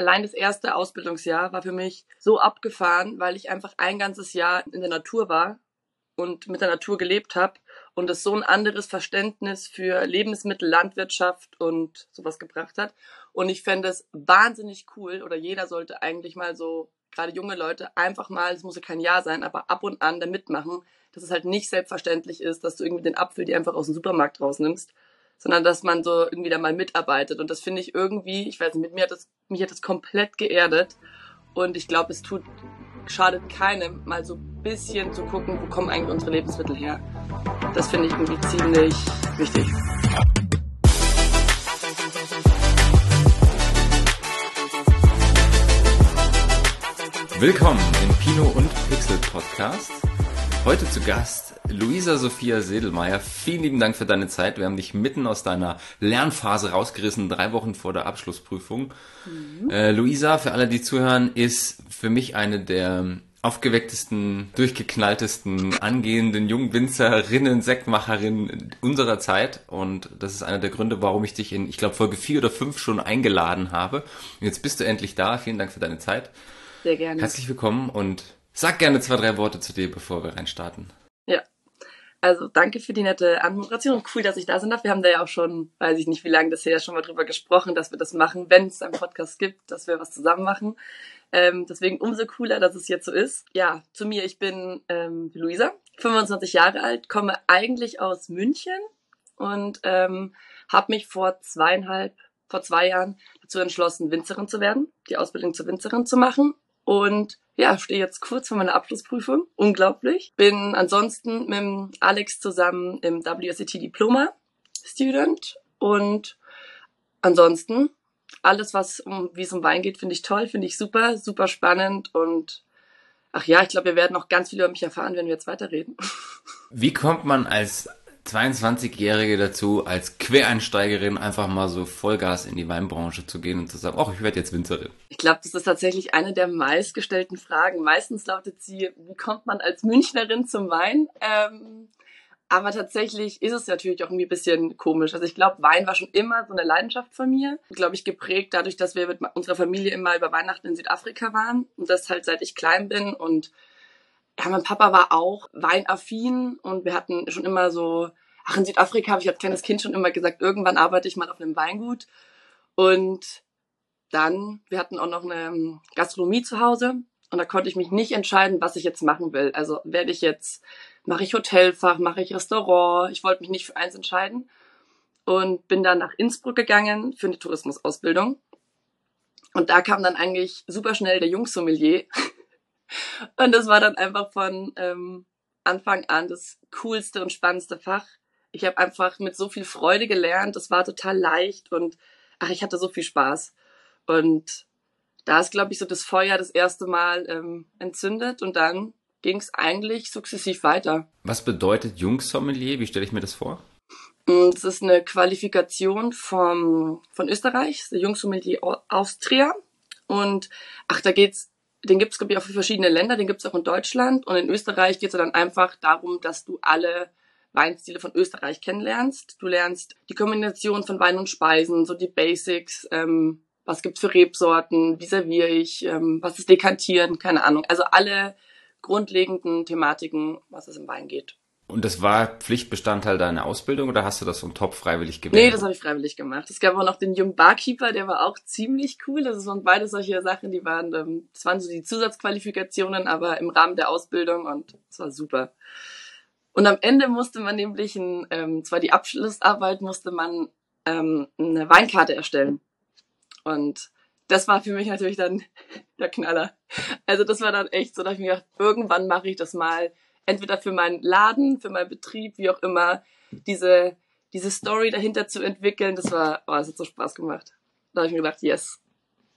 allein das erste Ausbildungsjahr war für mich so abgefahren, weil ich einfach ein ganzes Jahr in der Natur war und mit der Natur gelebt habe und es so ein anderes Verständnis für Lebensmittel, Landwirtschaft und sowas gebracht hat. Und ich fände es wahnsinnig cool oder jeder sollte eigentlich mal so, gerade junge Leute, einfach mal, es muss ja kein Jahr sein, aber ab und an da mitmachen, dass es halt nicht selbstverständlich ist, dass du irgendwie den Apfel dir einfach aus dem Supermarkt rausnimmst, sondern dass man so irgendwie da mal mitarbeitet. Und das finde ich irgendwie, ich weiß nicht, mit mir hat das, mich hat das komplett geerdet. Und ich glaube, es tut, schadet keinem, mal so ein bisschen zu gucken, wo kommen eigentlich unsere Lebensmittel her. Das finde ich irgendwie ziemlich wichtig. Willkommen im Pino und Pixel Podcast. Heute zu Gast Luisa Sophia Sedelmeier. Vielen lieben Dank für deine Zeit. Wir haben dich mitten aus deiner Lernphase rausgerissen, drei Wochen vor der Abschlussprüfung. Mhm. Äh, Luisa, für alle, die zuhören, ist für mich eine der aufgewecktesten, durchgeknalltesten, angehenden Jungwinzerinnen, Sektmacherinnen unserer Zeit. Und das ist einer der Gründe, warum ich dich in, ich glaube, Folge vier oder fünf schon eingeladen habe. Und jetzt bist du endlich da. Vielen Dank für deine Zeit. Sehr gerne. Herzlich willkommen und sag gerne zwei, drei Worte zu dir, bevor wir reinstarten. Ja. Also danke für die nette Anmoderation. Cool, dass ich da sein darf. Wir haben da ja auch schon, weiß ich nicht, wie lange das her schon mal drüber gesprochen, dass wir das machen, wenn es einen Podcast gibt, dass wir was zusammen machen. Ähm, deswegen umso cooler, dass es jetzt so ist. Ja, zu mir, ich bin ähm, Luisa, 25 Jahre alt, komme eigentlich aus München und ähm, habe mich vor zweieinhalb, vor zwei Jahren dazu entschlossen, Winzerin zu werden, die Ausbildung zur Winzerin zu machen und ja, stehe jetzt kurz vor meiner Abschlussprüfung. Unglaublich. Bin ansonsten mit Alex zusammen im WSET Diploma Student und ansonsten alles, was um, wie es um Wein geht, finde ich toll, finde ich super, super spannend und ach ja, ich glaube, wir werden noch ganz viel über mich erfahren, wenn wir jetzt weiterreden. Wie kommt man als 22-Jährige dazu, als Quereinsteigerin einfach mal so Vollgas in die Weinbranche zu gehen und zu sagen, ach, ich werde jetzt Winzerin? Ich glaube, das ist tatsächlich eine der meistgestellten Fragen. Meistens lautet sie, wie kommt man als Münchnerin zum Wein? Ähm, aber tatsächlich ist es natürlich auch irgendwie ein bisschen komisch. Also ich glaube, Wein war schon immer so eine Leidenschaft von mir. Glaube ich geprägt dadurch, dass wir mit unserer Familie immer über Weihnachten in Südafrika waren und das halt seit ich klein bin und ja, mein Papa war auch weinaffin und wir hatten schon immer so, ach, in Südafrika habe ich als kleines Kind schon immer gesagt, irgendwann arbeite ich mal auf einem Weingut. Und dann, wir hatten auch noch eine ähm, Gastronomie zu Hause und da konnte ich mich nicht entscheiden, was ich jetzt machen will. Also werde ich jetzt, mache ich Hotelfach, mache ich Restaurant, ich wollte mich nicht für eins entscheiden und bin dann nach Innsbruck gegangen für eine Tourismusausbildung. Und da kam dann eigentlich super schnell der Jungsommelier Und das war dann einfach von ähm, Anfang an das coolste und spannendste Fach. Ich habe einfach mit so viel Freude gelernt. Es war total leicht und ach, ich hatte so viel Spaß. Und da ist, glaube ich, so das Feuer das erste Mal ähm, entzündet und dann ging es eigentlich sukzessiv weiter. Was bedeutet Jungsommelier? Wie stelle ich mir das vor? Mm, das ist eine Qualifikation vom, von Österreich, der Jungsommelier Austria. Und ach, da geht's den gibt es, glaube ich, auch für verschiedene Länder, den gibt es auch in Deutschland. Und in Österreich geht es dann einfach darum, dass du alle Weinstile von Österreich kennenlernst. Du lernst die Kombination von Wein und Speisen, so die Basics, ähm, was gibt's für Rebsorten, wie serviere ich, ähm, was ist Dekantieren, keine Ahnung. Also alle grundlegenden Thematiken, was es im Wein geht. Und das war Pflichtbestandteil deiner Ausbildung oder hast du das um Top freiwillig gewählt? Nee, das habe ich freiwillig gemacht. Es gab auch noch den jungen Barkeeper, der war auch ziemlich cool. Das waren beide solche Sachen, die waren, ähm, das waren so die Zusatzqualifikationen, aber im Rahmen der Ausbildung und es war super. Und am Ende musste man nämlich, ein, ähm, zwar die Abschlussarbeit, musste man ähm, eine Weinkarte erstellen. Und das war für mich natürlich dann der Knaller. Also das war dann echt so, dass ich mir gedacht, irgendwann mache ich das mal entweder für meinen Laden, für meinen Betrieb, wie auch immer, diese, diese Story dahinter zu entwickeln, das war, oh, das hat so Spaß gemacht. Da habe ich mir gedacht, yes,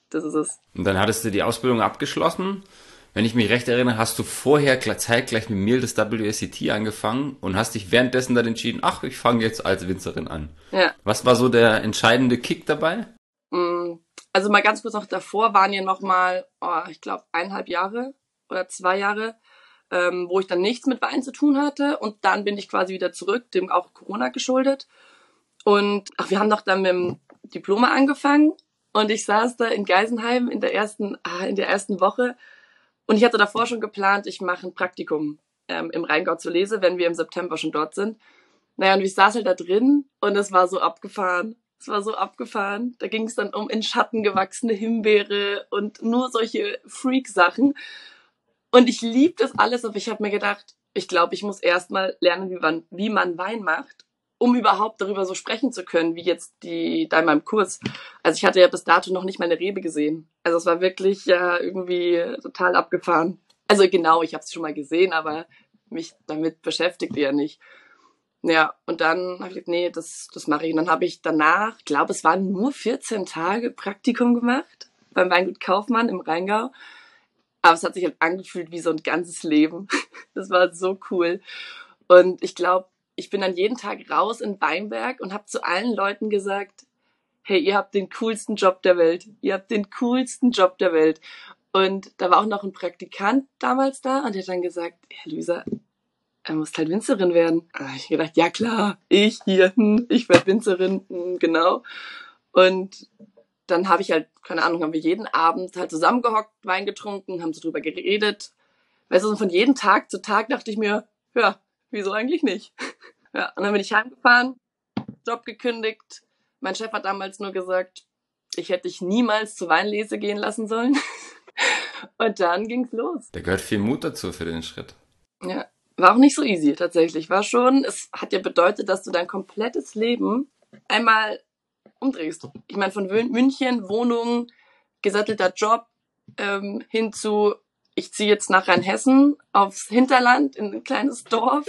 das ist es. Und dann hattest du die Ausbildung abgeschlossen. Wenn ich mich recht erinnere, hast du vorher zeitgleich mit mir das WSCT angefangen und hast dich währenddessen dann entschieden, ach, ich fange jetzt als Winzerin an. Ja. Was war so der entscheidende Kick dabei? Mm, also mal ganz kurz noch davor waren ja noch mal, oh, ich glaube, eineinhalb Jahre oder zwei Jahre, ähm, wo ich dann nichts mit Wein zu tun hatte. Und dann bin ich quasi wieder zurück, dem auch Corona geschuldet. Und ach, wir haben doch dann mit dem Diploma angefangen. Und ich saß da in Geisenheim in der ersten, ah, in der ersten Woche und ich hatte davor schon geplant, ich mache ein Praktikum ähm, im Rheingau zu Lese, wenn wir im September schon dort sind. Naja, und ich saß halt da drin und es war so abgefahren. Es war so abgefahren. Da ging es dann um in Schatten gewachsene Himbeere und nur solche Freak-Sachen. Und ich lieb das alles, aber ich habe mir gedacht, ich glaube, ich muss erstmal lernen, wie man, wie man Wein macht, um überhaupt darüber so sprechen zu können, wie jetzt die da in meinem Kurs. Also ich hatte ja bis dato noch nicht meine Rebe gesehen. Also es war wirklich ja irgendwie total abgefahren. Also genau, ich habe es schon mal gesehen, aber mich damit beschäftigt eher nicht. Ja, und dann habe ich gesagt, nee, das, das mache ich. Und dann habe ich danach, glaube, es waren nur 14 Tage Praktikum gemacht beim Weingut Kaufmann im Rheingau. Aber es hat sich halt angefühlt wie so ein ganzes Leben. Das war so cool. Und ich glaube, ich bin dann jeden Tag raus in Weinberg und habe zu allen Leuten gesagt, hey, ihr habt den coolsten Job der Welt. Ihr habt den coolsten Job der Welt. Und da war auch noch ein Praktikant damals da und der hat dann gesagt, Herr Luisa, er muss halt Winzerin werden. Da habe ich gedacht, ja klar, ich hier, hm, ich werde Winzerin, hm, genau. Und dann habe ich halt, keine Ahnung, haben wir jeden Abend halt zusammengehockt, Wein getrunken, haben so drüber geredet. Weißt du, von jedem Tag zu Tag dachte ich mir, ja, wieso eigentlich nicht? Ja, und dann bin ich heimgefahren, Job gekündigt. Mein Chef hat damals nur gesagt, ich hätte dich niemals zur Weinlese gehen lassen sollen. Und dann ging's los. Da gehört viel Mut dazu für den Schritt. Ja, war auch nicht so easy tatsächlich. War schon, es hat ja bedeutet, dass du dein komplettes Leben einmal umdrehst. Ich meine, von München, Wohnung, gesattelter Job, ähm, hin zu, ich ziehe jetzt nach Rheinhessen aufs Hinterland in ein kleines Dorf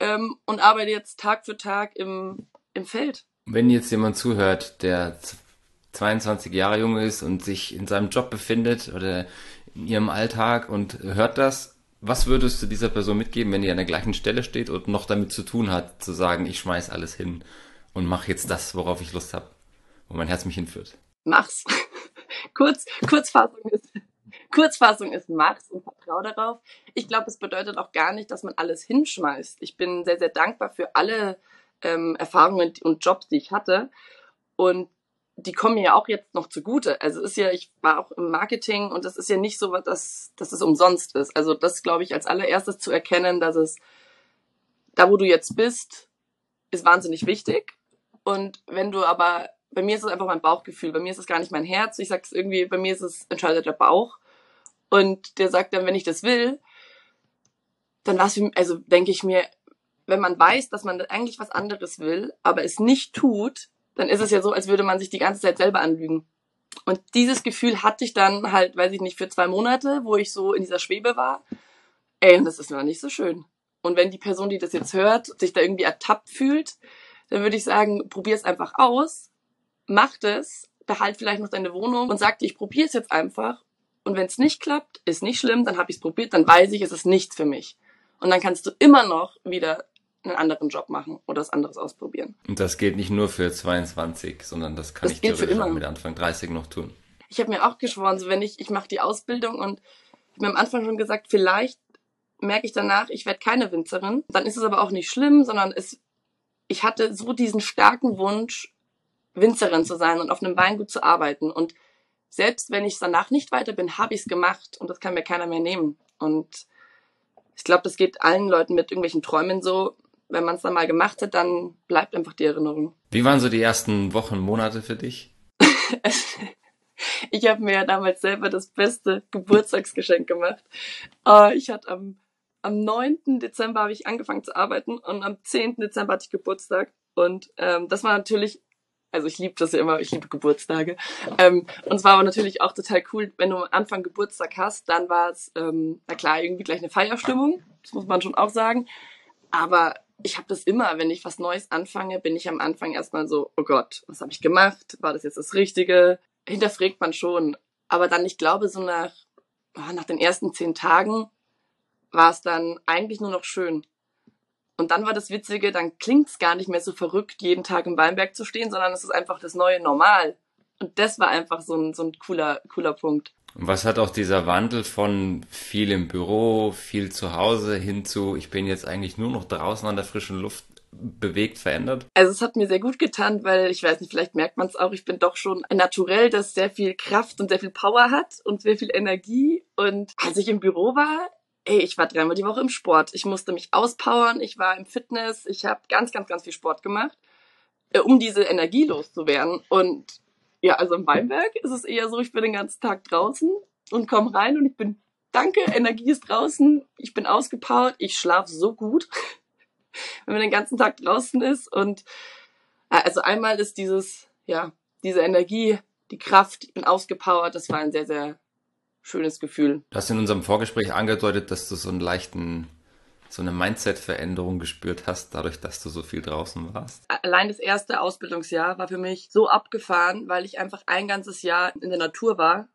ähm, und arbeite jetzt Tag für Tag im, im Feld. Wenn jetzt jemand zuhört, der 22 Jahre jung ist und sich in seinem Job befindet oder in ihrem Alltag und hört das, was würdest du dieser Person mitgeben, wenn die an der gleichen Stelle steht und noch damit zu tun hat, zu sagen, ich schmeiß alles hin und mache jetzt das, worauf ich Lust habe, wo mein Herz mich hinführt? Mach's. Kurz, Kurzfassung ist, Kurzfassung ist mach's und vertrau darauf. Ich glaube, es bedeutet auch gar nicht, dass man alles hinschmeißt. Ich bin sehr, sehr dankbar für alle ähm, Erfahrungen und Jobs, die ich hatte. Und die kommen mir ja auch jetzt noch zugute. Also ist ja, ich war auch im Marketing und das ist ja nicht so, dass, dass es umsonst ist. Also das glaube ich als allererstes zu erkennen, dass es da, wo du jetzt bist, ist wahnsinnig wichtig. Und wenn du aber, bei mir ist es einfach mein Bauchgefühl, bei mir ist es gar nicht mein Herz. Ich sag's irgendwie, bei mir ist es entscheidet der Bauch. Und der sagt dann, wenn ich das will, dann was, also denke ich mir, wenn man weiß, dass man eigentlich was anderes will, aber es nicht tut, dann ist es ja so, als würde man sich die ganze Zeit selber anlügen. Und dieses Gefühl hatte ich dann halt, weiß ich nicht, für zwei Monate, wo ich so in dieser Schwebe war. Ey, und das ist noch nicht so schön. Und wenn die Person, die das jetzt hört, sich da irgendwie ertappt fühlt, dann würde ich sagen, probier es einfach aus, mach es, behalt vielleicht noch deine Wohnung und sag dir, ich probiere es jetzt einfach. Und wenn es nicht klappt, ist nicht schlimm, dann habe ich es probiert, dann weiß ich, es ist nichts für mich. Und dann kannst du immer noch wieder einen anderen Job machen oder was anderes ausprobieren. Und das gilt nicht nur für 22, sondern das kann das ich theoretisch auch mit Anfang 30 noch tun. Ich habe mir auch geschworen, so wenn ich, ich mache die Ausbildung und ich habe mir am Anfang schon gesagt, vielleicht merke ich danach, ich werde keine Winzerin. Dann ist es aber auch nicht schlimm, sondern es, ich hatte so diesen starken Wunsch, Winzerin zu sein und auf einem Weingut zu arbeiten. Und selbst wenn ich danach nicht weiter bin, habe ich es gemacht und das kann mir keiner mehr nehmen. Und ich glaube, das geht allen Leuten mit irgendwelchen Träumen so wenn man es dann mal gemacht hat, dann bleibt einfach die Erinnerung. Wie waren so die ersten Wochen, Monate für dich? ich habe mir ja damals selber das beste Geburtstagsgeschenk gemacht. Äh, ich hatte am, am 9. Dezember habe ich angefangen zu arbeiten und am 10. Dezember hatte ich Geburtstag. Und ähm, das war natürlich, also ich liebe das ja immer, ich liebe Geburtstage. Ähm, und es war aber natürlich auch total cool, wenn du am Anfang Geburtstag hast, dann war es, ähm, na klar, irgendwie gleich eine Feierstimmung, das muss man schon auch sagen. Aber ich habe das immer, wenn ich was Neues anfange, bin ich am Anfang erstmal so, oh Gott, was habe ich gemacht? War das jetzt das Richtige? Hinterfragt man schon. Aber dann, ich glaube, so nach, oh, nach den ersten zehn Tagen war es dann eigentlich nur noch schön. Und dann war das Witzige, dann klingt's gar nicht mehr so verrückt, jeden Tag im Weinberg zu stehen, sondern es ist einfach das neue Normal. Und das war einfach so ein, so ein cooler, cooler Punkt. Und was hat auch dieser Wandel von viel im Büro, viel zu Hause hin zu, ich bin jetzt eigentlich nur noch draußen an der frischen Luft, bewegt, verändert? Also es hat mir sehr gut getan, weil ich weiß nicht, vielleicht merkt man es auch, ich bin doch schon ein Naturell, das sehr viel Kraft und sehr viel Power hat und sehr viel Energie. Und als ich im Büro war, ey, ich war dreimal die Woche im Sport. Ich musste mich auspowern, ich war im Fitness, ich habe ganz, ganz, ganz viel Sport gemacht, äh, um diese Energie loszuwerden. Und ja, also im Weinberg ist es eher so, ich bin den ganzen Tag draußen und komme rein und ich bin, danke, Energie ist draußen, ich bin ausgepowert, ich schlafe so gut, wenn man den ganzen Tag draußen ist. Und äh, also einmal ist dieses, ja, diese Energie, die Kraft, ich bin ausgepowert, das war ein sehr, sehr schönes Gefühl. Du hast in unserem Vorgespräch angedeutet, dass du so einen leichten, so eine Mindset-Veränderung gespürt hast, dadurch, dass du so viel draußen warst. Allein das erste Ausbildungsjahr war für mich so abgefahren, weil ich einfach ein ganzes Jahr in der Natur war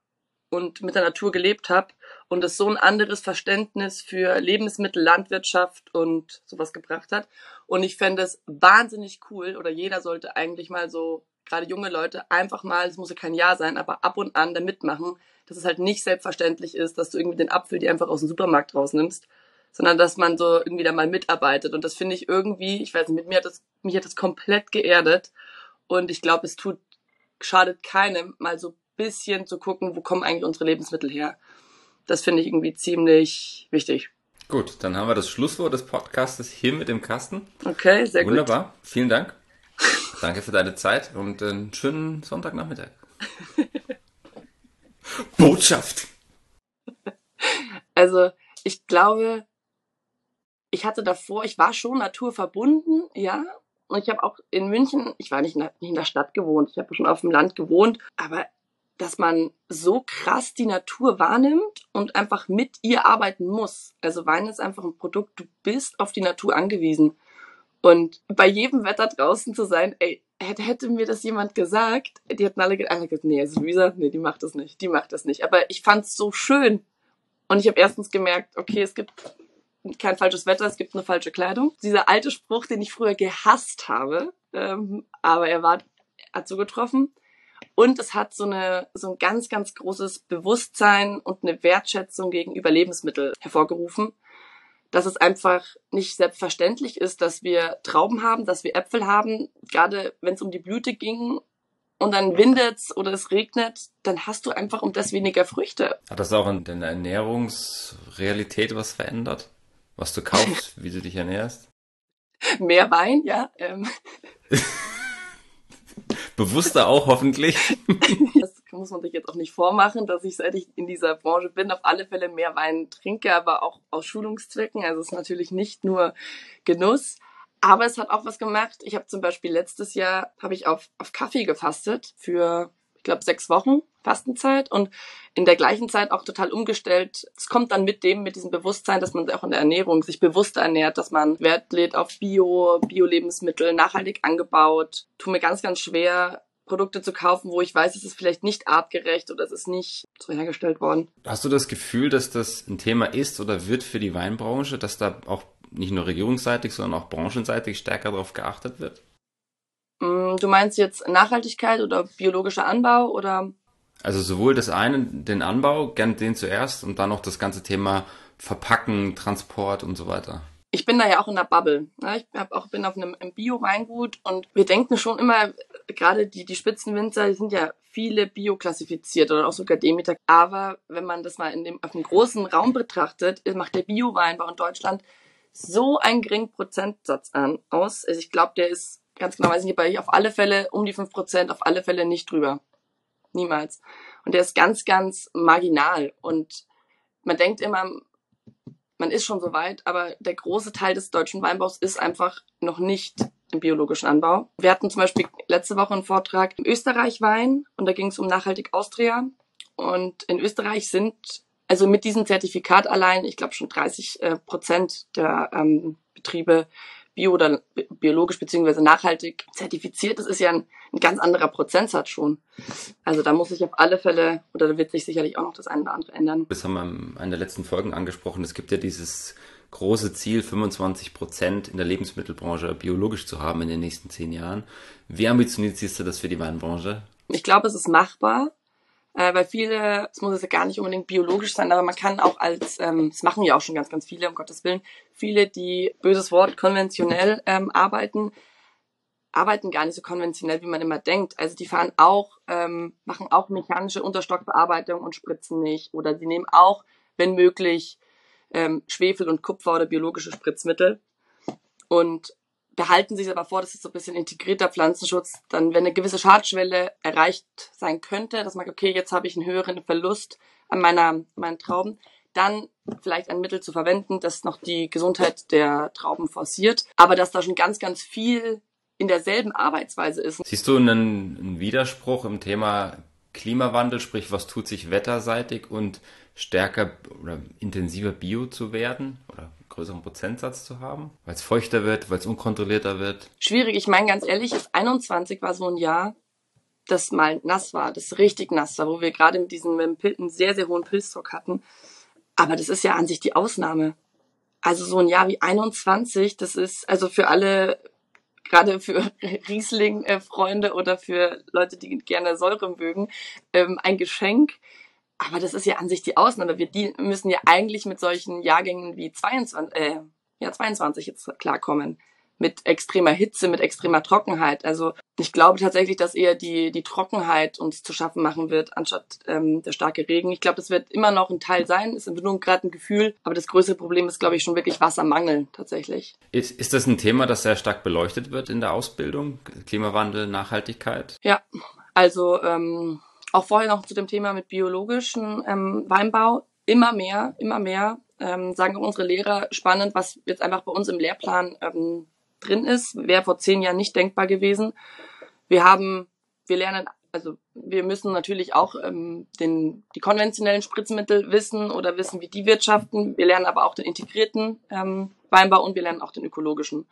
und mit der Natur gelebt habe und es so ein anderes Verständnis für Lebensmittel, Landwirtschaft und sowas gebracht hat. Und ich fände es wahnsinnig cool oder jeder sollte eigentlich mal so, gerade junge Leute, einfach mal, es muss ja kein Jahr sein, aber ab und an da mitmachen, dass es halt nicht selbstverständlich ist, dass du irgendwie den Apfel dir einfach aus dem Supermarkt rausnimmst, sondern dass man so irgendwie da mal mitarbeitet. Und das finde ich irgendwie, ich weiß nicht, mit mir hat das, mich hat das komplett geerdet. Und ich glaube, es tut, schadet keinem, mal so bisschen zu gucken, wo kommen eigentlich unsere Lebensmittel her. Das finde ich irgendwie ziemlich wichtig. Gut, dann haben wir das Schlusswort des Podcastes hier mit dem Kasten. Okay, sehr gut. Wunderbar. Vielen Dank. Danke für deine Zeit und einen schönen Sonntagnachmittag. Botschaft. Also, ich glaube, ich hatte davor, ich war schon naturverbunden, ja. Und ich habe auch in München, ich war nicht in, der, nicht in der Stadt gewohnt, ich habe schon auf dem Land gewohnt, aber dass man so krass die Natur wahrnimmt und einfach mit ihr arbeiten muss. Also Wein ist einfach ein Produkt, du bist auf die Natur angewiesen. Und bei jedem Wetter draußen zu sein, ey, hätte, hätte mir das jemand gesagt, die hätten alle gesagt, nee, also Luisa, nee, die macht das nicht, die macht das nicht. Aber ich fand's so schön. Und ich habe erstens gemerkt, okay, es gibt kein falsches Wetter, es gibt eine falsche Kleidung. Dieser alte Spruch, den ich früher gehasst habe, ähm, aber er war, hat so getroffen. Und es hat so eine, so ein ganz, ganz großes Bewusstsein und eine Wertschätzung gegenüber Lebensmitteln hervorgerufen dass es einfach nicht selbstverständlich ist, dass wir Trauben haben, dass wir Äpfel haben. Gerade wenn es um die Blüte ging und dann windet's oder es regnet, dann hast du einfach um das weniger Früchte. Hat das auch in deiner Ernährungsrealität was verändert? Was du kaufst, wie du dich ernährst? Mehr Wein, ja. Ähm. Bewusster auch hoffentlich. Das muss man sich jetzt auch nicht vormachen, dass ich seit ich in dieser Branche bin, auf alle Fälle mehr Wein trinke, aber auch aus Schulungszwecken. Also es ist natürlich nicht nur Genuss. Aber es hat auch was gemacht. Ich habe zum Beispiel letztes Jahr habe ich auf, auf Kaffee gefastet für, ich glaube, sechs Wochen Fastenzeit und in der gleichen Zeit auch total umgestellt. Es kommt dann mit dem, mit diesem Bewusstsein, dass man auch in der Ernährung sich bewusster ernährt, dass man Wert lädt auf Bio, Bio-Lebensmittel, nachhaltig angebaut. Tu mir ganz, ganz schwer, Produkte zu kaufen, wo ich weiß, es ist vielleicht nicht artgerecht oder es ist nicht so hergestellt worden. Hast du das Gefühl, dass das ein Thema ist oder wird für die Weinbranche, dass da auch nicht nur regierungsseitig, sondern auch branchenseitig stärker darauf geachtet wird? Mm, du meinst jetzt Nachhaltigkeit oder biologischer Anbau oder? Also sowohl das eine, den Anbau, gern den zuerst und dann noch das ganze Thema Verpacken, Transport und so weiter ich bin da ja auch in der Bubble. Ne? Ich hab auch, bin auf einem Bio-Weingut und wir denken schon immer, gerade die, die Spitzenwinzer, die sind ja viele Bio klassifiziert oder auch sogar Demeter. Aber wenn man das mal in dem, auf einem großen Raum betrachtet, macht der Bio-Weinbau in Deutschland so einen geringen Prozentsatz an, aus. Also ich glaube, der ist ganz genau, weiß ich nicht, bei auf alle Fälle um die fünf Prozent, auf alle Fälle nicht drüber. Niemals. Und der ist ganz, ganz marginal. Und man denkt immer, man ist schon so weit, aber der große Teil des deutschen Weinbaus ist einfach noch nicht im biologischen Anbau. Wir hatten zum Beispiel letzte Woche einen Vortrag im Österreich Wein und da ging es um Nachhaltig Austria. Und in Österreich sind also mit diesem Zertifikat allein, ich glaube schon 30 äh, Prozent der ähm, Betriebe bio oder biologisch beziehungsweise nachhaltig zertifiziert. Das ist ja ein, ein, ganz anderer Prozentsatz schon. Also da muss sich auf alle Fälle, oder da wird sich sicherlich auch noch das eine oder andere ändern. Das haben wir in einer der letzten Folgen angesprochen. Es gibt ja dieses große Ziel, 25 Prozent in der Lebensmittelbranche biologisch zu haben in den nächsten zehn Jahren. Wie ambitioniert siehst du das für die Weinbranche? Ich glaube, es ist machbar. Äh, weil viele, es muss ja gar nicht unbedingt biologisch sein, aber man kann auch als, ähm, das machen ja auch schon ganz, ganz viele, um Gottes Willen, viele, die, böses Wort, konventionell ähm, arbeiten, arbeiten gar nicht so konventionell, wie man immer denkt. Also die fahren auch, ähm, machen auch mechanische Unterstockbearbeitung und spritzen nicht. Oder die nehmen auch, wenn möglich, ähm, Schwefel und Kupfer oder biologische Spritzmittel. Und behalten sich aber vor, das ist so ein bisschen integrierter Pflanzenschutz, dann wenn eine gewisse Schadschwelle erreicht sein könnte, dass man, okay, jetzt habe ich einen höheren Verlust an meiner, meinen Trauben, dann vielleicht ein Mittel zu verwenden, das noch die Gesundheit der Trauben forciert. Aber dass da schon ganz, ganz viel in derselben Arbeitsweise ist. Siehst du einen, einen Widerspruch im Thema Klimawandel, sprich, was tut sich wetterseitig und stärker oder intensiver Bio zu werden oder größeren Prozentsatz zu haben, weil es feuchter wird, weil es unkontrollierter wird? Schwierig. Ich meine ganz ehrlich, das 21 war so ein Jahr, das mal nass war, das richtig nass war, wo wir gerade mit diesem mit sehr, sehr hohen Pilzdruck hatten. Aber das ist ja an sich die Ausnahme. Also so ein Jahr wie 21, das ist also für alle gerade für Riesling-Freunde oder für Leute, die gerne Säure mögen, ähm, ein Geschenk. Aber das ist ja an sich die Ausnahme. Wir müssen ja eigentlich mit solchen Jahrgängen wie 22, äh, ja, 22 jetzt klarkommen mit extremer Hitze, mit extremer Trockenheit. Also ich glaube tatsächlich, dass eher die, die Trockenheit uns zu schaffen machen wird, anstatt ähm, der starke Regen. Ich glaube, das wird immer noch ein Teil sein, ist nur gerade ein Gefühl, aber das größere Problem ist, glaube ich, schon wirklich Wassermangel tatsächlich. Ist, ist das ein Thema, das sehr stark beleuchtet wird in der Ausbildung? Klimawandel, Nachhaltigkeit? Ja, also ähm, auch vorher noch zu dem Thema mit biologischem ähm, Weinbau. Immer mehr, immer mehr ähm, sagen auch unsere Lehrer spannend, was jetzt einfach bei uns im Lehrplan ähm, drin ist. Wäre vor zehn Jahren nicht denkbar gewesen. Wir haben, wir lernen, also wir müssen natürlich auch ähm, den, die konventionellen Spritzmittel wissen oder wissen, wie die wirtschaften. Wir lernen aber auch den integrierten ähm, Weinbau und wir lernen auch den ökologischen.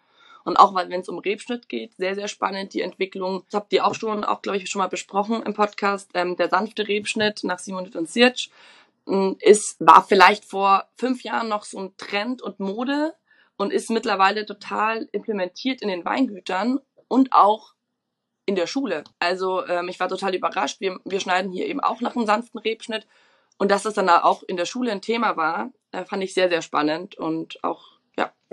Und auch wenn es um Rebschnitt geht, sehr, sehr spannend die Entwicklung. Das habt ihr auch schon, auch glaube ich, schon mal besprochen im Podcast. Ähm, der sanfte Rebschnitt nach Simon und Sirch ähm, ist, war vielleicht vor fünf Jahren noch so ein Trend und Mode und ist mittlerweile total implementiert in den Weingütern und auch in der Schule. Also ähm, ich war total überrascht. Wir, wir schneiden hier eben auch nach einem sanften Rebschnitt. Und dass das dann auch in der Schule ein Thema war, äh, fand ich sehr, sehr spannend und auch,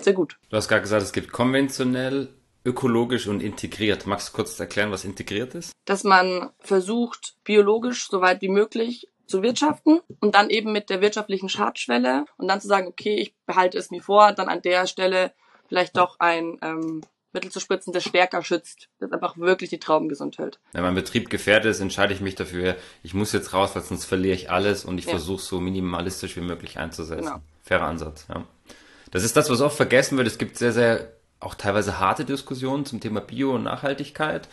sehr gut. Du hast gerade gesagt, es gibt konventionell, ökologisch und integriert. Magst du kurz erklären, was integriert ist? Dass man versucht, biologisch so weit wie möglich zu wirtschaften und dann eben mit der wirtschaftlichen Schadschwelle und dann zu sagen, okay, ich behalte es mir vor, dann an der Stelle vielleicht doch ein ähm, Mittel zu spritzen, das stärker schützt, das einfach wirklich die Trauben gesund hält. Wenn mein Betrieb gefährdet ist, entscheide ich mich dafür, ich muss jetzt raus, weil sonst verliere ich alles und ich ja. versuche so minimalistisch wie möglich einzusetzen. Genau. Fairer Ansatz, ja. Das ist das, was oft vergessen wird. Es gibt sehr, sehr auch teilweise harte Diskussionen zum Thema Bio und Nachhaltigkeit.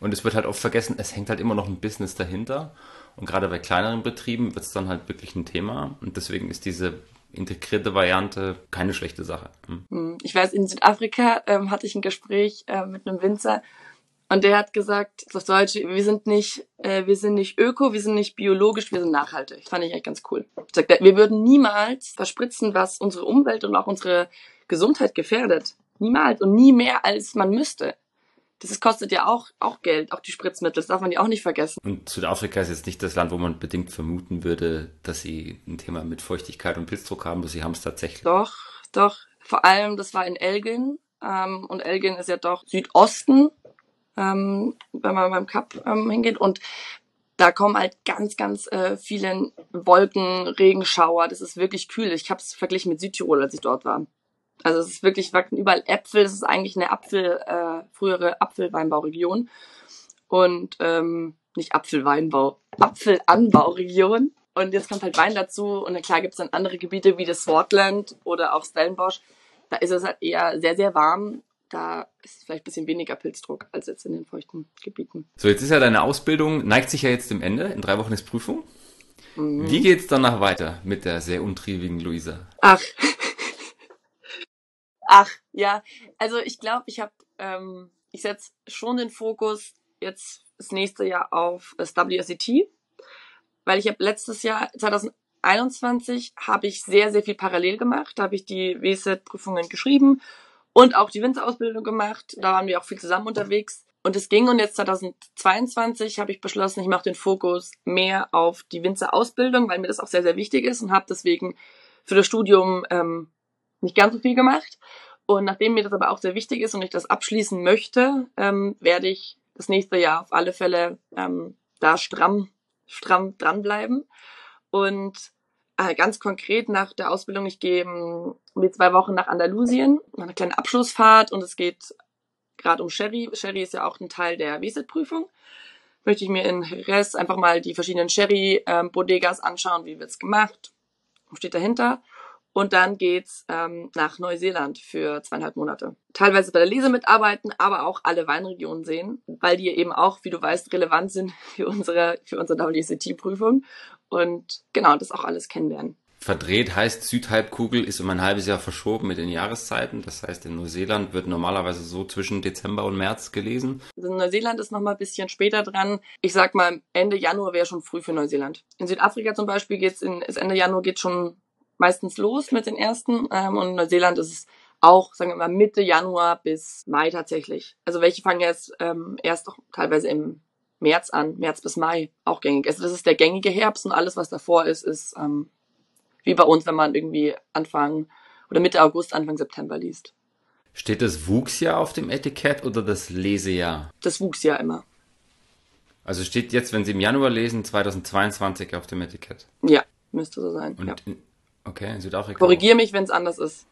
Und es wird halt oft vergessen, es hängt halt immer noch ein Business dahinter. Und gerade bei kleineren Betrieben wird es dann halt wirklich ein Thema. Und deswegen ist diese integrierte Variante keine schlechte Sache. Hm. hm. Ich weiß, in Südafrika ähm, hatte ich ein Gespräch äh, mit einem Winzer und der hat gesagt, auf Deutsch, wir sind nicht, äh, wir sind nicht öko, wir sind nicht biologisch, wir sind nachhaltig. Das fand ich echt ganz cool. Sagt, wir würden niemals verspritzen, was unsere Umwelt und auch unsere Gesundheit gefährdet. Niemals und nie mehr, als man müsste das kostet ja auch, auch Geld, auch die Spritzmittel, das darf man ja auch nicht vergessen. Und Südafrika ist jetzt nicht das Land, wo man bedingt vermuten würde, dass sie ein Thema mit Feuchtigkeit und Pilzdruck haben, aber sie haben es tatsächlich. Doch, doch. Vor allem, das war in Elgin. Ähm, und Elgin ist ja doch Südosten, ähm, wenn man beim Kap ähm, hingeht. Und da kommen halt ganz, ganz äh, viele Wolken, Regenschauer. Das ist wirklich kühl. Ich habe es verglichen mit Südtirol, als ich dort war. Also es ist wirklich, wachsen überall Äpfel. Es ist eigentlich eine Apfel, äh, frühere Apfelweinbauregion. Und ähm, nicht Apfelweinbau, Apfelanbauregion. Und jetzt kommt halt Wein dazu. Und klar gibt es dann andere Gebiete wie das Swartland oder auch Stellenbosch. Da ist es halt eher sehr, sehr warm. Da ist vielleicht ein bisschen weniger Pilzdruck als jetzt in den feuchten Gebieten. So, jetzt ist ja deine Ausbildung, neigt sich ja jetzt dem Ende. In drei Wochen ist Prüfung. Mhm. Wie geht's danach weiter mit der sehr untriebigen Luisa? Ach, Ach, ja. Also ich glaube, ich habe, ähm, ich setze schon den Fokus jetzt das nächste Jahr auf das WSET, weil ich habe letztes Jahr, 2021, habe ich sehr, sehr viel parallel gemacht. Da habe ich die WSET-Prüfungen geschrieben und auch die Winterausbildung gemacht. Da waren wir auch viel zusammen unterwegs. Und es ging und jetzt 2022 habe ich beschlossen, ich mache den Fokus mehr auf die Winzerausbildung, weil mir das auch sehr, sehr wichtig ist und habe deswegen für das Studium ähm, nicht ganz so viel gemacht. Und nachdem mir das aber auch sehr wichtig ist und ich das abschließen möchte, ähm, werde ich das nächste Jahr auf alle Fälle ähm, da stramm, stramm dranbleiben. Und äh, ganz konkret nach der Ausbildung, ich gehe ähm, mit zwei Wochen nach Andalusien, eine kleine Abschlussfahrt und es geht gerade um Sherry. Sherry ist ja auch ein Teil der WSET-Prüfung. Möchte ich mir in Jerez einfach mal die verschiedenen Sherry-Bodegas anschauen, wie wird's gemacht, was steht dahinter. Und dann geht's ähm, nach Neuseeland für zweieinhalb Monate. Teilweise bei der Lese mitarbeiten, aber auch alle Weinregionen sehen, weil die eben auch, wie du weißt, relevant sind für unsere, für unsere WSET-Prüfung. Und genau, das auch alles kennenlernen. Verdreht heißt, Südhalbkugel ist um ein halbes Jahr verschoben mit den Jahreszeiten. Das heißt, in Neuseeland wird normalerweise so zwischen Dezember und März gelesen. Also Neuseeland ist noch mal ein bisschen später dran. Ich sag mal, Ende Januar wäre schon früh für Neuseeland. In Südafrika zum Beispiel geht's in, ist Ende Januar geht schon meistens los mit den ersten. Ähm, und in Neuseeland ist es auch, sagen wir mal, Mitte Januar bis Mai tatsächlich. Also welche fangen jetzt ähm, erst auch teilweise im März an, März bis Mai, auch gängig. Also das ist der gängige Herbst und alles, was davor ist, ist ähm, wie bei uns, wenn man irgendwie Anfang oder Mitte August, Anfang September liest. Steht das Wuchsjahr auf dem Etikett oder das Lesejahr? Das Wuchsjahr immer. Also steht jetzt, wenn Sie im Januar lesen, 2022 auf dem Etikett. Ja, müsste so sein. Und ja. in, okay, in Südafrika. Korrigiere mich, wenn es anders ist.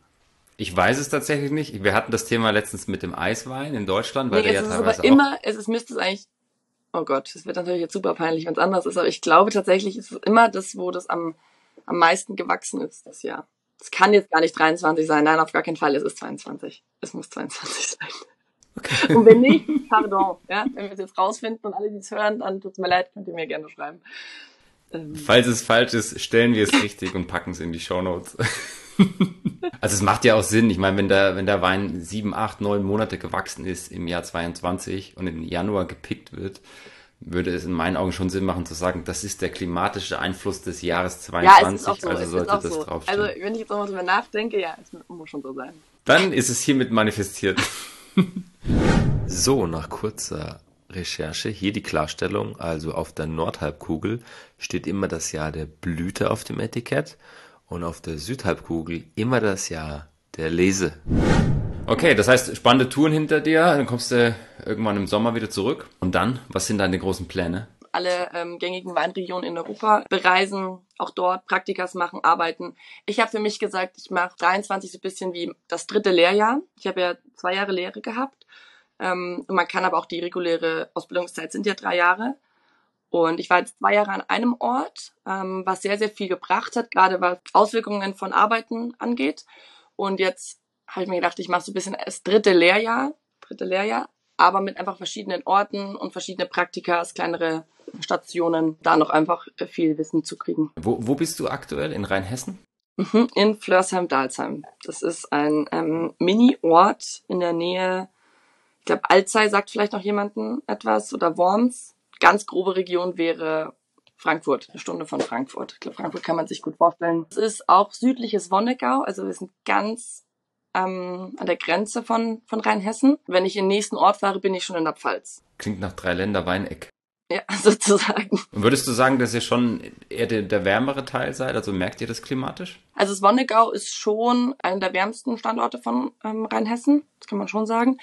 Ich weiß es tatsächlich nicht. Wir hatten das Thema letztens mit dem Eiswein in Deutschland, weil nee, der es ja ist teilweise aber immer, es ist, müsste es eigentlich, oh Gott, es wird natürlich jetzt super peinlich, wenn es anders ist, aber ich glaube tatsächlich ist es immer das, wo das am am meisten gewachsen ist das Jahr. Es kann jetzt gar nicht 23 sein. Nein, auf gar keinen Fall. Es ist 22. Es muss 22 sein. Okay. Und wenn nicht, pardon. Ja, wenn wir es jetzt rausfinden und alle, die es hören, dann tut's mir leid, könnt ihr mir gerne schreiben. Ähm. Falls es falsch ist, stellen wir es richtig und packen es in die Shownotes. also es macht ja auch Sinn. Ich meine, wenn der, wenn der Wein sieben, acht, neun Monate gewachsen ist im Jahr 22 und im Januar gepickt wird, würde es in meinen Augen schon Sinn machen zu sagen, das ist der klimatische Einfluss des Jahres 22, ja, es ist auch so, also sollte das so. draufstehen. Also wenn ich jetzt nochmal drüber nachdenke, ja, es muss schon so sein. Dann ist es hiermit manifestiert. so, nach kurzer Recherche, hier die Klarstellung, also auf der Nordhalbkugel steht immer das Jahr der Blüte auf dem Etikett und auf der Südhalbkugel immer das Jahr der Lese. Okay, das heißt, spannende Touren hinter dir, dann kommst du irgendwann im Sommer wieder zurück. Und dann, was sind deine großen Pläne? alle ähm, gängigen Weinregionen in Europa bereisen, auch dort Praktikas machen, arbeiten. Ich habe für mich gesagt, ich mache 23 so ein bisschen wie das dritte Lehrjahr. Ich habe ja zwei Jahre Lehre gehabt. Ähm, man kann aber auch die reguläre Ausbildungszeit sind ja drei Jahre. Und ich war jetzt zwei Jahre an einem Ort, ähm, was sehr, sehr viel gebracht hat, gerade was Auswirkungen von Arbeiten angeht. Und jetzt habe ich mir gedacht, ich mache so ein bisschen das dritte Lehrjahr, dritte Lehrjahr, aber mit einfach verschiedenen Orten und verschiedene Praktikas, kleinere Stationen, da noch einfach viel Wissen zu kriegen. Wo, wo bist du aktuell? In Rheinhessen? Mhm, in Flörsheim-Dalsheim. Das ist ein ähm, Mini-Ort in der Nähe, ich glaube, Alzey sagt vielleicht noch jemanden etwas oder Worms. Ganz grobe Region wäre Frankfurt, eine Stunde von Frankfurt. Ich glaube, Frankfurt kann man sich gut vorstellen. Es ist auch südliches Wonnegau, also wir sind ganz ähm, an der Grenze von, von Rheinhessen. Wenn ich in den nächsten Ort fahre, bin ich schon in der Pfalz. Klingt nach Dreiländer Weineck. Ja, sozusagen. Und würdest du sagen, dass ihr schon eher der, der wärmere Teil seid? Also merkt ihr das klimatisch? Also das Wonnegau ist schon einer der wärmsten Standorte von ähm, Rheinhessen. Das kann man schon sagen.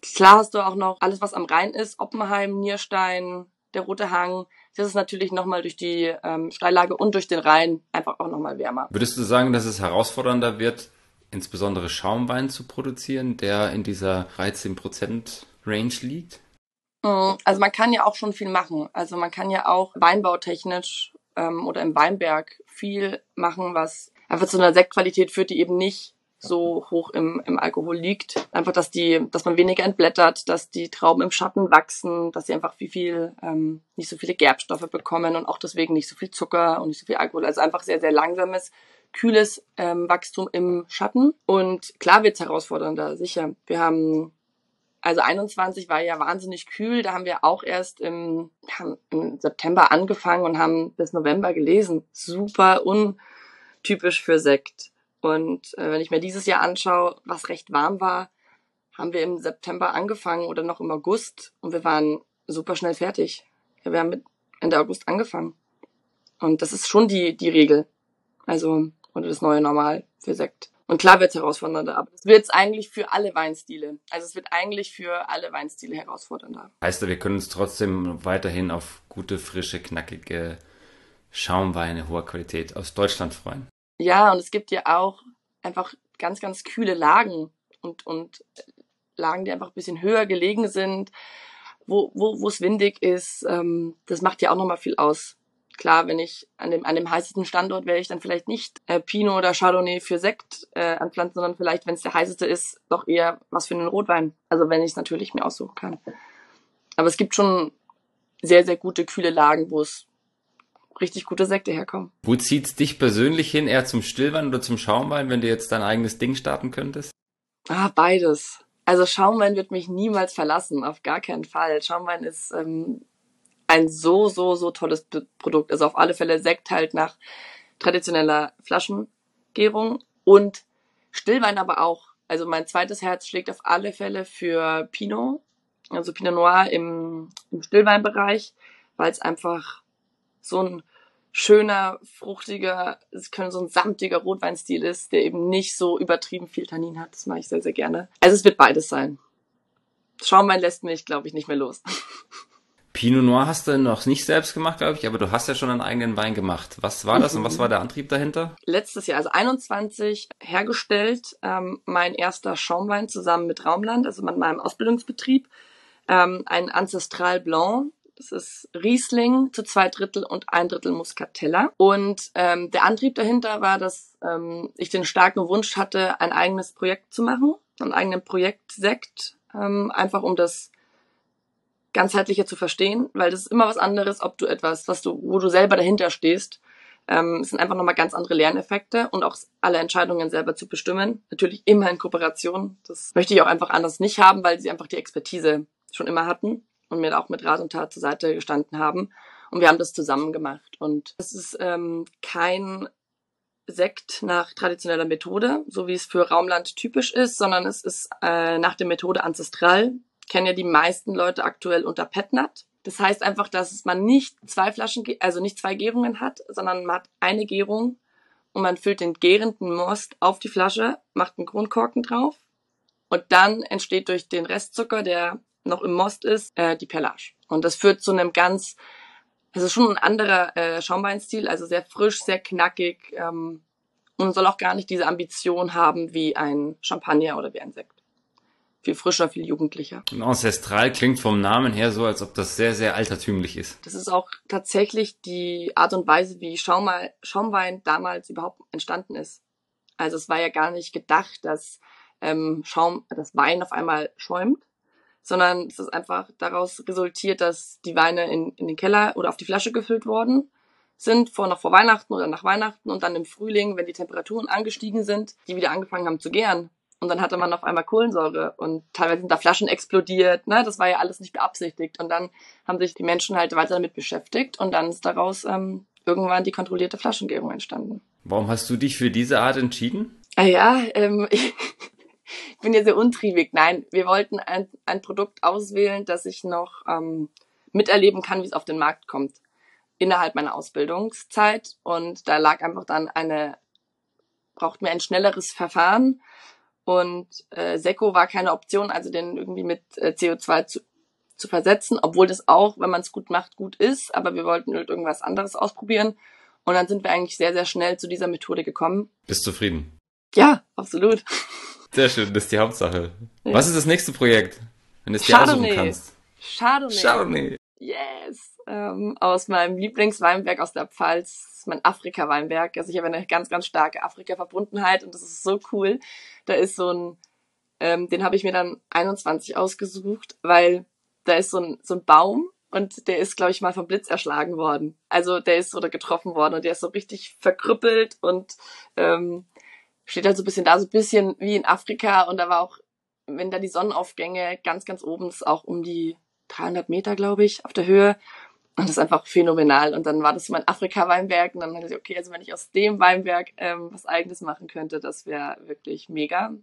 Klar hast du auch noch alles, was am Rhein ist. Oppenheim, Nierstein, der Rote Hang. Das ist natürlich nochmal durch die ähm, Steillage und durch den Rhein einfach auch nochmal wärmer. Würdest du sagen, dass es herausfordernder wird, insbesondere Schaumwein zu produzieren, der in dieser 13% Range liegt? Mm, also man kann ja auch schon viel machen. Also man kann ja auch weinbautechnisch ähm, oder im Weinberg viel machen, was einfach zu einer Sektqualität führt, die eben nicht so hoch im, im Alkohol liegt. Einfach, dass die, dass man weniger entblättert, dass die Trauben im Schatten wachsen, dass sie einfach viel, viel, ähm, nicht so viele Gerbstoffe bekommen und auch deswegen nicht so viel Zucker und nicht so viel Alkohol. Also einfach sehr, sehr langsames kühles ähm, Wachstum im Schatten. Und klar wird's herausfordernder, sicher. Wir haben, also 21 war ja wahnsinnig kühl, da haben wir auch erst im, ja, im September angefangen und haben bis November gelesen. Super untypisch für Sekt. Und äh, wenn ich mir dieses Jahr anschaue, was recht warm war, haben wir im September angefangen oder noch im August und wir waren super schnell fertig. Wir haben mit Ende August angefangen. Und das ist schon die, die Regel. Also, oder das neue Normal für Sekt. Und klar wird es herausfordernder, aber es wird es eigentlich für alle Weinstile. Also es wird eigentlich für alle Weinstile herausfordernder. Heißt, wir können uns trotzdem weiterhin auf gute, frische, knackige Schaumweine hoher Qualität aus Deutschland freuen. Ja, und es gibt ja auch einfach ganz, ganz kühle Lagen und, und Lagen, die einfach ein bisschen höher gelegen sind, wo, wo, wo es windig ist. Ähm, das macht ja auch nochmal viel aus. Klar, wenn ich an dem, an dem heißesten Standort wäre ich dann vielleicht nicht äh, Pinot oder Chardonnay für Sekt äh, anpflanzen, sondern vielleicht, wenn es der heißeste ist, doch eher was für einen Rotwein. Also wenn ich es natürlich mir aussuchen kann. Aber es gibt schon sehr, sehr gute kühle Lagen, wo es richtig gute Sekte herkommen. Wo zieht's dich persönlich hin? Eher zum Stillwein oder zum Schaumwein, wenn du jetzt dein eigenes Ding starten könntest? Ah, beides. Also Schaumwein wird mich niemals verlassen, auf gar keinen Fall. Schaumwein ist ähm, ein so, so, so tolles Produkt. Also auf alle Fälle Sekt halt nach traditioneller Flaschengärung und Stillwein aber auch. Also mein zweites Herz schlägt auf alle Fälle für Pinot, also Pinot Noir im, im Stillweinbereich, weil es einfach so ein schöner, fruchtiger, es könnte so ein samtiger Rotweinstil ist, der eben nicht so übertrieben viel Tannin hat. Das mache ich sehr, sehr gerne. Also es wird beides sein. Schaumwein lässt mich, glaube ich, nicht mehr los. Pinot Noir hast du noch nicht selbst gemacht, glaube ich, aber du hast ja schon einen eigenen Wein gemacht. Was war das und was war der Antrieb dahinter? Letztes Jahr, also 21, hergestellt, ähm, mein erster Schaumwein zusammen mit Raumland, also mit meinem Ausbildungsbetrieb, ähm, ein Ancestral Blanc. Das ist Riesling zu zwei Drittel und ein Drittel Muscatella. Und ähm, der Antrieb dahinter war, dass ähm, ich den starken Wunsch hatte, ein eigenes Projekt zu machen, einen eigenen Projektsekt, ähm, einfach um das ganzheitlicher zu verstehen, weil das ist immer was anderes, ob du etwas, was du, wo du selber dahinter stehst. Ähm, es sind einfach nochmal ganz andere Lerneffekte und auch alle Entscheidungen selber zu bestimmen. Natürlich immer in Kooperation. Das möchte ich auch einfach anders nicht haben, weil sie einfach die Expertise schon immer hatten und mir auch mit Rat und Tat zur Seite gestanden haben. Und wir haben das zusammen gemacht. Und es ist ähm, kein Sekt nach traditioneller Methode, so wie es für Raumland typisch ist, sondern es ist äh, nach der Methode Ancestral, kennen ja die meisten Leute aktuell unter Petnat. Das heißt einfach, dass man nicht zwei Flaschen, also nicht zwei Gärungen hat, sondern man hat eine Gärung und man füllt den gärenden Most auf die Flasche, macht einen Grundkorken drauf und dann entsteht durch den Restzucker, der noch im Most ist, äh, die Perlage. Und das führt zu einem ganz, also schon ein anderer äh, Schaumweinstil, also sehr frisch, sehr knackig ähm, und soll auch gar nicht diese Ambition haben wie ein Champagner oder wie ein Sekt viel frischer, viel jugendlicher. Und ancestral klingt vom Namen her so, als ob das sehr, sehr altertümlich ist. Das ist auch tatsächlich die Art und Weise, wie Schaumwein, Schaumwein damals überhaupt entstanden ist. Also es war ja gar nicht gedacht, dass ähm, Schaum, das Wein auf einmal schäumt, sondern es ist einfach daraus resultiert, dass die Weine in, in den Keller oder auf die Flasche gefüllt worden sind, vor noch vor Weihnachten oder nach Weihnachten und dann im Frühling, wenn die Temperaturen angestiegen sind, die wieder angefangen haben zu gären, und dann hatte man auf einmal Kohlensäure und teilweise sind da Flaschen explodiert. Ne? Das war ja alles nicht beabsichtigt. Und dann haben sich die Menschen halt weiter damit beschäftigt und dann ist daraus ähm, irgendwann die kontrollierte Flaschengärung entstanden. Warum hast du dich für diese Art entschieden? Ah ja, ähm, ich bin ja sehr untriebig. Nein, wir wollten ein, ein Produkt auswählen, das ich noch ähm, miterleben kann, wie es auf den Markt kommt innerhalb meiner Ausbildungszeit. Und da lag einfach dann eine, braucht mir ein schnelleres Verfahren und äh, Seko war keine Option, also den irgendwie mit äh, CO2 zu, zu versetzen, obwohl das auch, wenn man es gut macht, gut ist. Aber wir wollten irgendwas anderes ausprobieren. Und dann sind wir eigentlich sehr, sehr schnell zu dieser Methode gekommen. Bist zufrieden? Ja, absolut. Sehr schön, das ist die Hauptsache. Ja. Was ist das nächste Projekt, wenn du es dir aussuchen kannst? Chardonnay. Chardonnay. Yes. Ähm, aus meinem Lieblingsweinberg aus der Pfalz mein Afrika-Weinberg. Also ich habe eine ganz, ganz starke Afrika-Verbundenheit und das ist so cool. Da ist so ein, ähm, den habe ich mir dann 21 ausgesucht, weil da ist so ein, so ein Baum und der ist, glaube ich, mal vom Blitz erschlagen worden. Also der ist oder getroffen worden und der ist so richtig verkrüppelt und ähm, steht halt so ein bisschen da, so ein bisschen wie in Afrika und da war auch, wenn da die Sonnenaufgänge ganz, ganz oben ist, auch um die 300 Meter, glaube ich, auf der Höhe. Und das ist einfach phänomenal. Und dann war das mein Afrika-Weinberg. Und dann dachte ich, okay, also wenn ich aus dem Weinberg ähm, was Eigenes machen könnte, das wäre wirklich mega.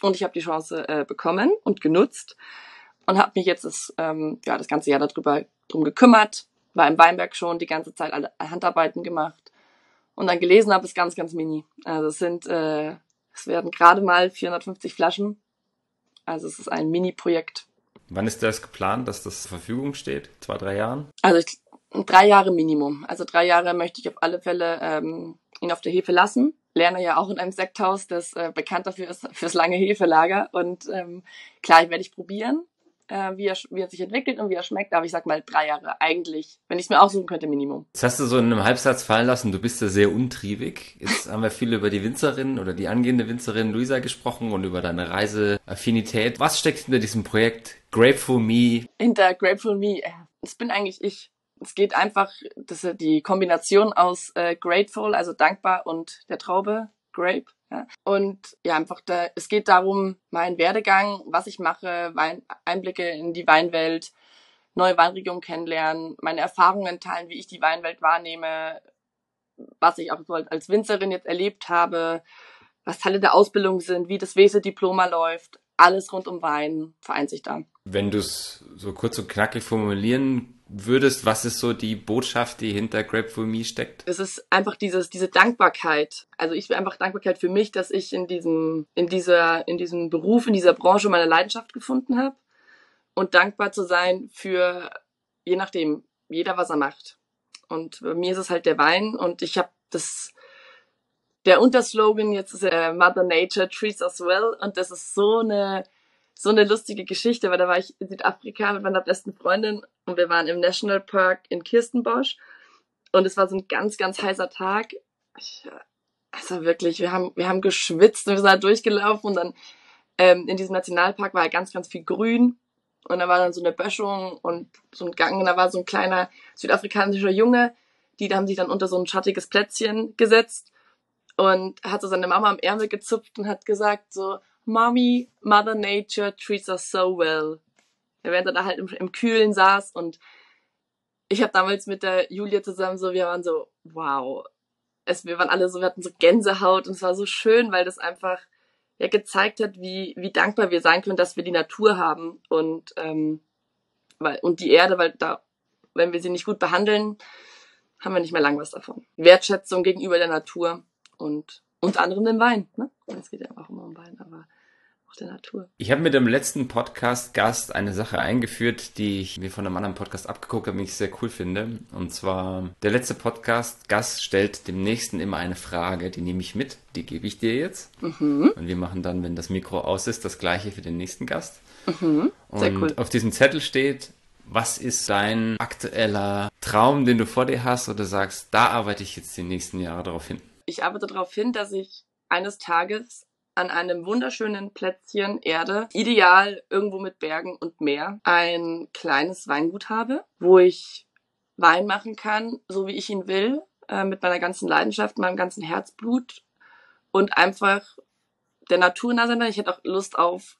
Und ich habe die Chance äh, bekommen und genutzt und habe mich jetzt das, ähm, ja, das ganze Jahr darüber drum gekümmert, war im Weinberg schon die ganze Zeit alle Handarbeiten gemacht und dann gelesen habe, ist ganz, ganz mini. Also es sind, äh, es werden gerade mal 450 Flaschen. Also es ist ein Mini-Projekt. Wann ist das geplant, dass das zur Verfügung steht? Zwei, drei Jahren? Also ich, drei Jahre Minimum. Also drei Jahre möchte ich auf alle Fälle ähm, ihn auf der Hefe lassen. Lerne ja auch in einem Sekthaus, das äh, bekannt dafür ist, fürs lange Hefelager. Und ähm, klar, ich werde ich probieren äh, wie, er, wie er sich entwickelt und wie er schmeckt. Aber ich sag mal drei Jahre eigentlich, wenn ich es mir aussuchen könnte, Minimum. Jetzt hast du so in einem Halbsatz fallen lassen, du bist ja sehr untriebig. Jetzt haben wir viel über die Winzerin oder die angehende Winzerin Luisa gesprochen und über deine Reiseaffinität. Was steckt hinter diesem Projekt Grateful Me? Hinter Grateful Me, äh, das bin eigentlich ich. Es geht einfach, das ist die Kombination aus äh, grateful, also dankbar und der Traube, Grape. Und ja, einfach da, es geht darum, meinen Werdegang, was ich mache, Wein, Einblicke in die Weinwelt, neue Weinregionen kennenlernen, meine Erfahrungen teilen, wie ich die Weinwelt wahrnehme, was ich auch so als Winzerin jetzt erlebt habe, was Teile der Ausbildung sind, wie das Wese-Diploma läuft. Alles rund um Wein vereint sich da. Wenn du es so kurz und knackig formulieren würdest, was ist so die Botschaft, die hinter Grateful Me steckt? Es ist einfach dieses, diese Dankbarkeit. Also ich will einfach Dankbarkeit für mich, dass ich in diesem, in dieser, in diesem Beruf, in dieser Branche meine Leidenschaft gefunden habe. Und dankbar zu sein für, je nachdem, jeder was er macht. Und bei mir ist es halt der Wein und ich habe das, der Unterslogan jetzt ist äh, Mother Nature treats us well. Und das ist so eine so eine lustige Geschichte, weil da war ich in Südafrika mit meiner besten Freundin und wir waren im Nationalpark in Kirstenbosch. Und es war so ein ganz, ganz heißer Tag. Ich, also wirklich, wir haben, wir haben geschwitzt und wir sind da durchgelaufen und dann ähm, in diesem Nationalpark war ganz, ganz viel Grün. Und da war dann so eine Böschung und so ein Gang und da war so ein kleiner südafrikanischer Junge, die haben sich dann unter so ein schattiges Plätzchen gesetzt und hat so seine Mama am Ärmel gezupft und hat gesagt so, Mommy, Mother Nature treats us so well. Während er da halt im, im Kühlen saß und ich habe damals mit der Julia zusammen so, wir waren so, wow. Es, wir waren alle so, wir hatten so Gänsehaut und es war so schön, weil das einfach ja gezeigt hat, wie, wie dankbar wir sein können, dass wir die Natur haben und, ähm, weil, und die Erde, weil da, wenn wir sie nicht gut behandeln, haben wir nicht mehr lang was davon. Wertschätzung gegenüber der Natur und unter anderem den Wein. Ne? Es geht ja auch immer um Wein, aber auch der Natur. Ich habe mit dem letzten Podcast-Gast eine Sache eingeführt, die ich mir von einem anderen Podcast abgeguckt habe, die ich sehr cool finde. Und zwar, der letzte Podcast-Gast stellt dem nächsten immer eine Frage, die nehme ich mit, die gebe ich dir jetzt. Mhm. Und wir machen dann, wenn das Mikro aus ist, das gleiche für den nächsten Gast. Mhm. Sehr Und cool. auf diesem Zettel steht, was ist dein aktueller Traum, den du vor dir hast oder sagst, da arbeite ich jetzt die nächsten Jahre darauf hin? Ich arbeite darauf hin, dass ich eines Tages an einem wunderschönen Plätzchen Erde, ideal irgendwo mit Bergen und Meer, ein kleines Weingut habe, wo ich Wein machen kann, so wie ich ihn will, äh, mit meiner ganzen Leidenschaft, meinem ganzen Herzblut und einfach der Natur nah sein. Ich hätte auch Lust auf,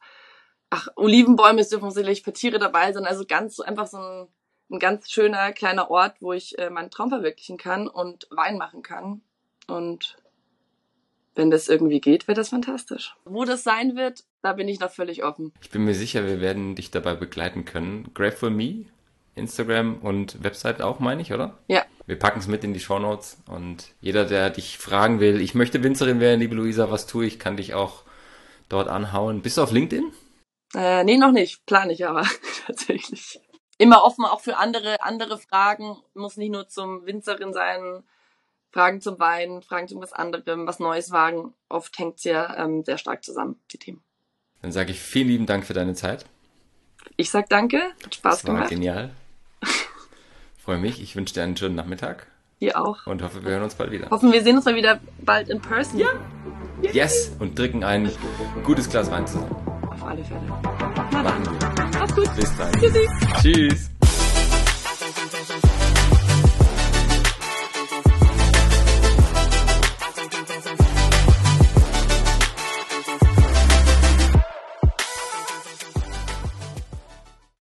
ach, Olivenbäume, es dürfen sicherlich Petiere dabei sein, also ganz so einfach so ein, ein ganz schöner kleiner Ort, wo ich äh, meinen Traum verwirklichen kann und Wein machen kann. Und wenn das irgendwie geht, wäre das fantastisch. Wo das sein wird, da bin ich noch völlig offen. Ich bin mir sicher, wir werden dich dabei begleiten können. Grateful Me, Instagram und Website auch, meine ich, oder? Ja. Wir packen es mit in die Show Notes und jeder, der dich fragen will, ich möchte Winzerin werden, liebe Luisa, was tue ich, kann dich auch dort anhauen. Bist du auf LinkedIn? Äh, nee, noch nicht. Plane ich aber tatsächlich. Immer offen auch für andere, andere Fragen. Muss nicht nur zum Winzerin sein Fragen zum Wein, Fragen zu was anderem, was Neues wagen. Oft hängt es ja ähm, sehr stark zusammen, die Themen. Dann sage ich vielen lieben Dank für deine Zeit. Ich sag danke, hat Spaß das war gemacht. genial. Freue mich, ich wünsche dir einen schönen Nachmittag. Ihr auch. Und hoffe, wir hören uns bald wieder. Hoffen, wir sehen uns mal wieder bald in person. Ja. Yes! Und trinken ein gutes Glas Wein zusammen. Auf alle Fälle. Machen wir. Mach's gut. Bis dann. Tschüssi. Tschüss.